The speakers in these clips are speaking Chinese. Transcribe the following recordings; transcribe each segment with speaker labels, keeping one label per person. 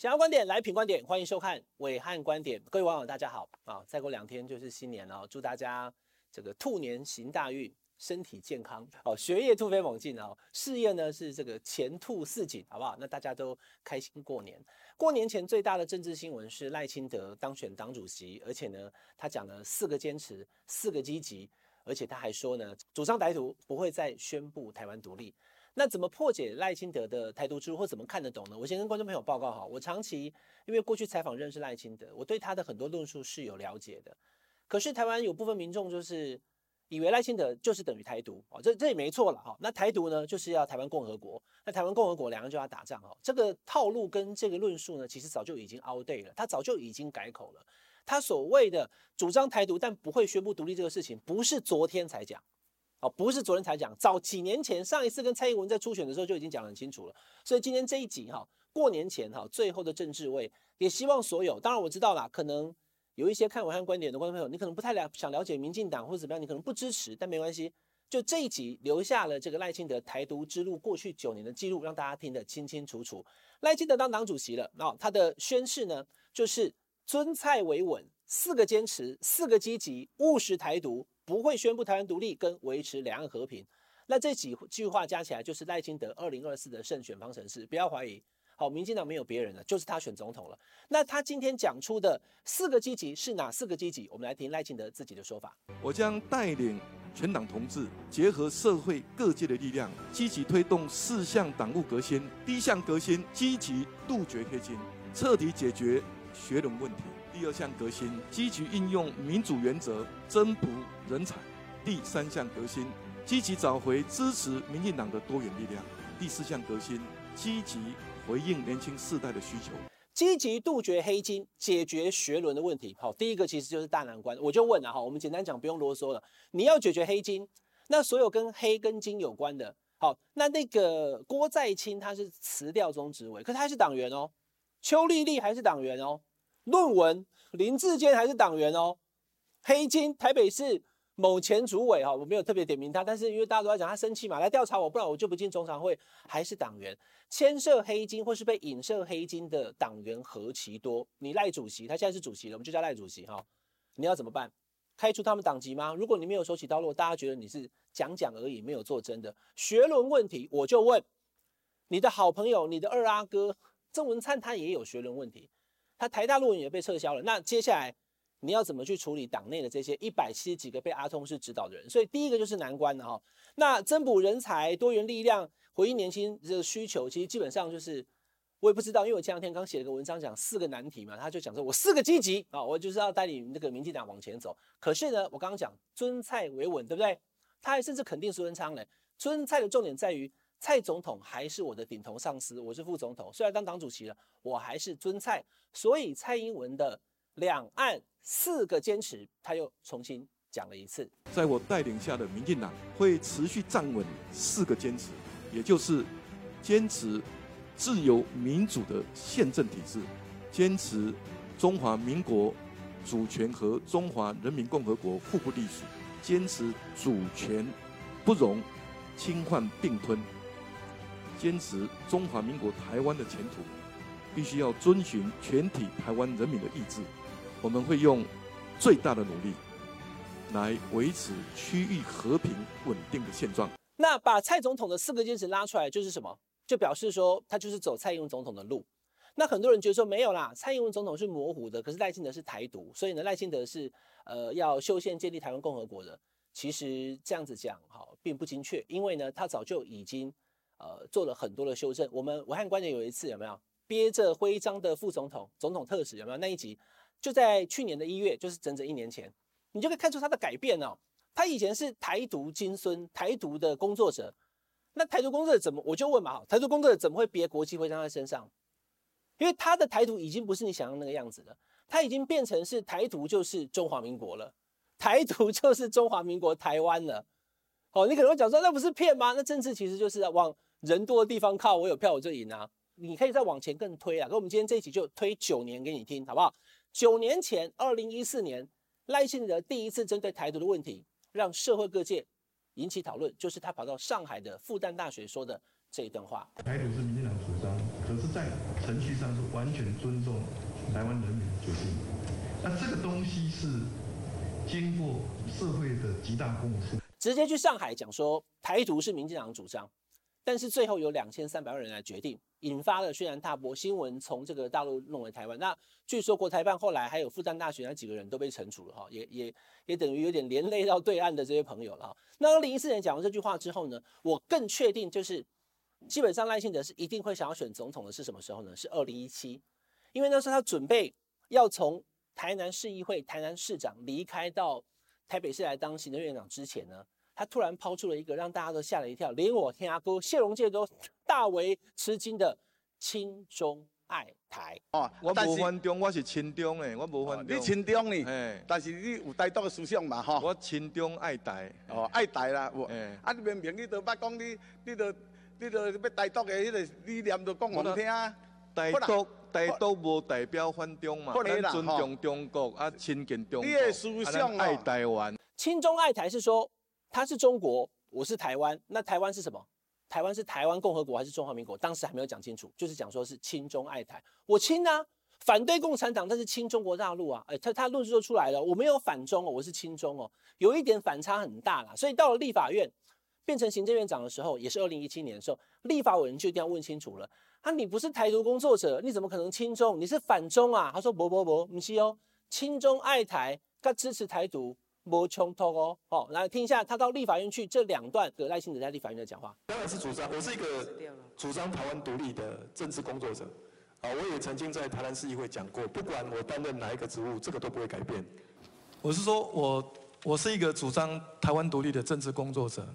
Speaker 1: 想要观点来品观点，欢迎收看伟汉观点。各位网友大家好啊！再过两天就是新年了，祝大家这个兔年行大运，身体健康哦，学业突飞猛进哦，事业呢是这个前兔似锦，好不好？那大家都开心过年。过年前最大的政治新闻是赖清德当选党主席，而且呢，他讲了四个坚持，四个积极，而且他还说呢，主张台独不会再宣布台湾独立。那怎么破解赖清德的台独之路，或怎么看得懂呢？我先跟观众朋友报告哈，我长期因为过去采访认识赖清德，我对他的很多论述是有了解的。可是台湾有部分民众就是以为赖清德就是等于台独哦，这这也没错了哈。那台独呢，就是要台湾共和国，那台湾共和国两个就要打仗哦。这个套路跟这个论述呢，其实早就已经 out day 了，他早就已经改口了。他所谓的主张台独但不会宣布独立这个事情，不是昨天才讲。哦，不是昨天才讲，早几年前上一次跟蔡英文在初选的时候就已经讲得很清楚了。所以今天这一集哈，过年前哈，最后的政治位，也希望所有，当然我知道啦，可能有一些看我看观点的观众朋友，你可能不太了想了解民进党或者怎么样，你可能不支持，但没关系，就这一集留下了这个赖清德台独之路过去九年的记录，让大家听得清清楚楚。赖清德当党主席了，那他的宣誓呢，就是尊蔡维稳，四个坚持，四个积极，务实台独。不会宣布台湾独立跟维持两岸和平，那这几句话加起来就是赖清德二零二四的胜选方程式。不要怀疑，好，民进党没有别人了，就是他选总统了。那他今天讲出的四个积极是哪四个积极？我们来听赖清德自己的说法。
Speaker 2: 我将带领全党同志，结合社会各界的力量，积极推动四项党务革新。第一项革新，积极杜绝黑金，彻底解决学伦问题。第二项革新，积极运用民主原则增补人才；第三项革新，积极找回支持民进党的多元力量；第四项革新，积极回应年轻世代的需求，
Speaker 1: 积极杜绝黑金，解决学伦的问题。好，第一个其实就是大难关，我就问了哈，我们简单讲，不用啰嗦了。你要解决黑金，那所有跟黑跟金有关的，好，那那个郭在清他是辞掉中执委，可他还是党员哦，邱丽丽还是党员哦。论文林志坚还是党员哦，黑金台北市某前主委哈，我没有特别点名他，但是因为大家都在讲他生气嘛，来调查我，不然我就不进中常会，还是党员。牵涉黑金或是被引涉黑金的党员何其多，你赖主席他现在是主席了，我们就叫赖主席哈，你要怎么办？开除他们党籍吗？如果你没有手起刀落，大家觉得你是讲讲而已，没有做真的。学伦问题，我就问。你的好朋友，你的二阿哥郑文灿，他也有学伦问题。他台大论文也被撤销了，那接下来你要怎么去处理党内的这些一百七十几个被阿通师指导的人？所以第一个就是难关了哈。那增补人才、多元力量、回应年轻的需求，其实基本上就是我也不知道，因为我前两天刚写了个文章讲四个难题嘛，他就讲说我四个积极啊，我就是要带领那个民进党往前走。可是呢，我刚刚讲尊蔡维稳，对不对？他还甚至肯定苏贞昌嘞。尊蔡的重点在于。蔡总统还是我的顶头上司，我是副总统。虽然当党主席了，我还是尊蔡。所以蔡英文的两岸四个坚持，他又重新讲了一次。
Speaker 2: 在我带领下的民进党会持续站稳四个坚持，也就是坚持自由民主的宪政体制，坚持中华民国主权和中华人民共和国互不隶属，坚持主权不容侵犯并吞。坚持中华民国台湾的前途，必须要遵循全体台湾人民的意志。我们会用最大的努力来维持区域和平稳定的现状。
Speaker 1: 那把蔡总统的四个坚持拉出来，就是什么？就表示说他就是走蔡英文总统的路。那很多人觉得说没有啦，蔡英文总统是模糊的，可是赖清德是台独，所以呢，赖清德是呃要修宪建立台湾共和国的。其实这样子讲哈，并不精确，因为呢，他早就已经。呃，做了很多的修正。我们武汉观点有一次有没有憋着徽章的副总统、总统特使有没有那一集？就在去年的一月，就是整整一年前，你就可以看出他的改变哦。他以前是台独金孙、台独的工作者，那台独工作者怎么？我就问嘛，台独工作者怎么会别国际徽章在身上？因为他的台独已经不是你想象那个样子了，他已经变成是台独就是中华民国了，台独 就是中华民国台湾了。哦，你可能会讲说那不是骗吗？那政治其实就是往。人多的地方靠，我有票我就赢啊！你可以再往前更推啊！可我们今天这一集就推九年给你听，好不好？九年前，二零一四年，赖清德第一次针对台独的问题，让社会各界引起讨论，就是他跑到上海的复旦大学说的这一段话。
Speaker 3: 台独是民进党主张，可是，在
Speaker 2: 程序上是完全尊重台湾人民的决定。那这个东西是经过社会的极大共识，
Speaker 1: 直接去上海讲说台独是民进党的主张，但是最后有两千三百万人来决定，引发了轩然大波，新闻从这个大陆弄回台湾。那据说国台办后来还有复旦大学那几个人都被惩处了哈，也也也等于有点连累到对岸的这些朋友了哈。那二零一四年讲完这句话之后呢，我更确定就是基本上赖清德是一定会想要选总统的，是什么时候呢？是二零一七，因为那时候他准备要从。台南市议会、台南市长离开到台北市来当行政院长之前呢，他突然抛出了一个让大家都吓了一跳，连我天涯哥谢龙介都 大为吃惊的“亲中爱台”。
Speaker 2: 哦，我无反中，我是亲中诶，我无反中。
Speaker 3: 你亲中呢？哎，但是你有台独的思想嘛？哈，
Speaker 2: 我亲中爱台。
Speaker 3: 哦，爱台啦。哎，啊，你明明你都捌讲你，你都你都要台独的迄个理念，都讲我听。
Speaker 2: 台独。台独无代表反中嘛，咱尊重中国啊，亲近中国，啊，爱台湾。
Speaker 1: 亲中爱台是说他是中国，我是台湾，那台湾是什么？台湾是台湾共和国还是中华民国？当时还没有讲清楚，就是讲说是亲中爱台。我亲啊，反对共产党，但是亲中国大陆啊，哎，他他论述就出来了，我没有反中哦，我是亲中哦，有一点反差很大啦。所以到了立法院变成行政院长的时候，也是二零一七年的时候，立法委员就一定要问清楚了。啊，你不是台独工作者，你怎么可能亲中？你是反中啊？他说不不不，不是哦，亲中爱台，他支持台独，没冲突哦。好，来听一下他到立法院去这两段的赖清德在立法院的讲话。
Speaker 4: 当然是主张，我是一个主张台湾独立的政治工作者。啊，我也曾经在台南市议会讲过，不管我担任哪一个职务，这个都不会改变。我是说我我是一个主张台湾独立的政治工作者，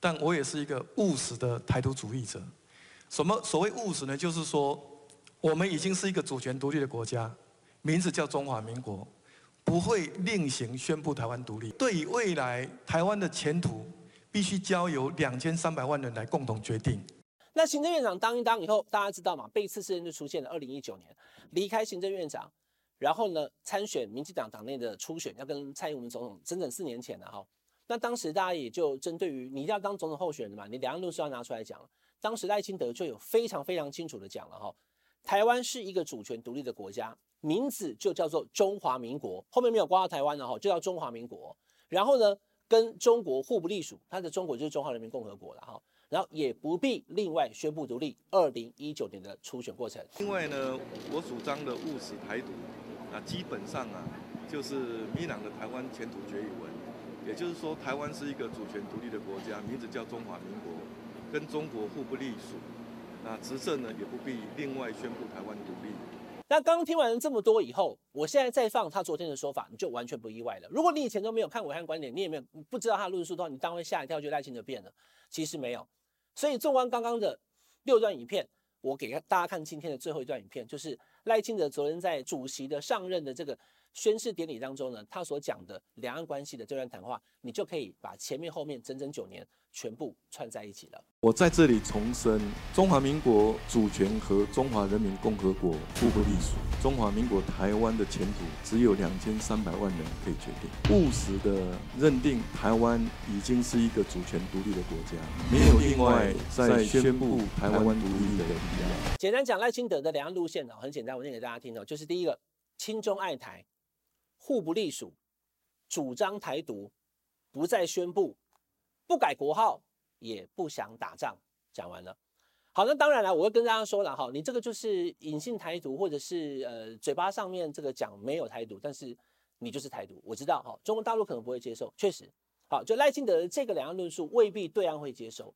Speaker 4: 但我也是一个务实的台独主义者。什么所谓务实呢？就是说，我们已经是一个主权独立的国家，名字叫中华民国，不会另行宣布台湾独立。对于未来台湾的前途，必须交由两千三百万人来共同决定。
Speaker 1: 那行政院长当一当以后，大家知道嘛？被刺事件就出现了。二零一九年离开行政院长，然后呢参选民进党党内的初选，要跟蔡英文总统整整四年前了哈。那当时大家也就针对于你要当总统候选人嘛，你两岸论述要拿出来讲。当时赖清德就有非常非常清楚的讲了哈，台湾是一个主权独立的国家，名字就叫做中华民国，后面没有挂到台湾的哈，就叫中华民国。然后呢，跟中国互不隶属，它的中国就是中华人民共和国了哈。然后也不必另外宣布独立。二零一九年的初选过程，
Speaker 2: 另外呢，我主张的务实台独啊，基本上啊，就是民朗的台湾前途决议文，也就是说，台湾是一个主权独立的国家，名字叫中华民国。跟中国互不隶属，那执政呢也不必另外宣布台湾独立。
Speaker 1: 那刚听完了这么多以后，我现在再放他昨天的说法，你就完全不意外了。如果你以前都没有看伟汉观点，你也没有不知道他论述的话，你当然会吓一跳，就赖清德变了。其实没有。所以纵观刚刚的六段影片，我给大家看今天的最后一段影片，就是赖清德昨天在主席的上任的这个。宣誓典礼当中呢，他所讲的两岸关系的这段谈话，你就可以把前面后面整整九年全部串在一起了。
Speaker 2: 我在这里重申，中华民国主权和中华人民共和国互不隶属。中华民国台湾的前途只有两千三百万人可以决定。务实的认定，台湾已经是一个主权独立的国家，没有另外再宣布台湾独立的必要。
Speaker 1: 简单讲，赖清德的两岸路线呢，很简单，我念给大家听哦，就是第一个，亲中爱台。互不隶属，主张台独，不再宣布，不改国号，也不想打仗。讲完了，好，那当然了，我会跟大家说了哈，你这个就是隐性台独，或者是呃嘴巴上面这个讲没有台独，但是你就是台独。我知道哈，中国大陆可能不会接受，确实，好，就赖清德的这个两岸论述未必对岸会接受，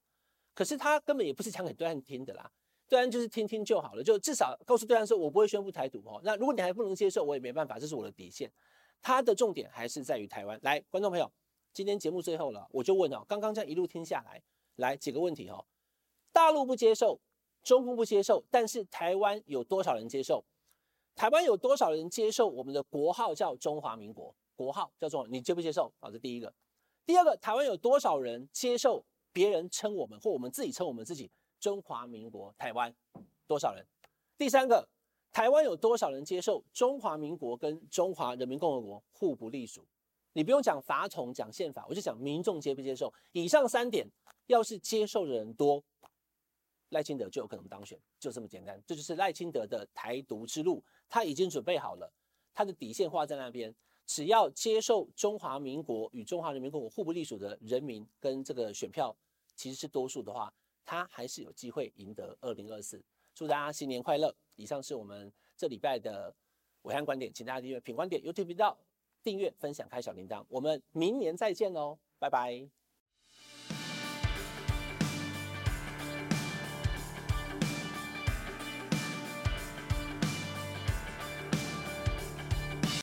Speaker 1: 可是他根本也不是讲给对岸听的啦，对岸就是听听就好了，就至少告诉对岸说，我不会宣布台独哦。那如果你还不能接受，我也没办法，这是我的底线。它的重点还是在于台湾。来，观众朋友，今天节目最后了，我就问哦，刚刚这样一路听下来，来几个问题哦。大陆不接受，中共不接受，但是台湾有多少人接受？台湾有多少人接受我们的国号叫中华民国？国号叫做你接不接受？好，这第一个。第二个，台湾有多少人接受别人称我们或我们自己称我们自己中华民国台湾？多少人？第三个。台湾有多少人接受中华民国跟中华人民共和国互不隶属？你不用讲法统、讲宪法，我就讲民众接不接受。以上三点，要是接受的人多，赖清德就有可能当选，就这么简单。这就是赖清德的台独之路，他已经准备好了，他的底线画在那边，只要接受中华民国与中华人民共和国互不隶属的人民跟这个选票其实是多数的话，他还是有机会赢得二零二四。祝大家新年快乐！以上是我们这礼拜的伟汉观点，请大家订阅品观点 YouTube 频道，订阅、分享、开小铃铛。我们明年再见哦，拜拜。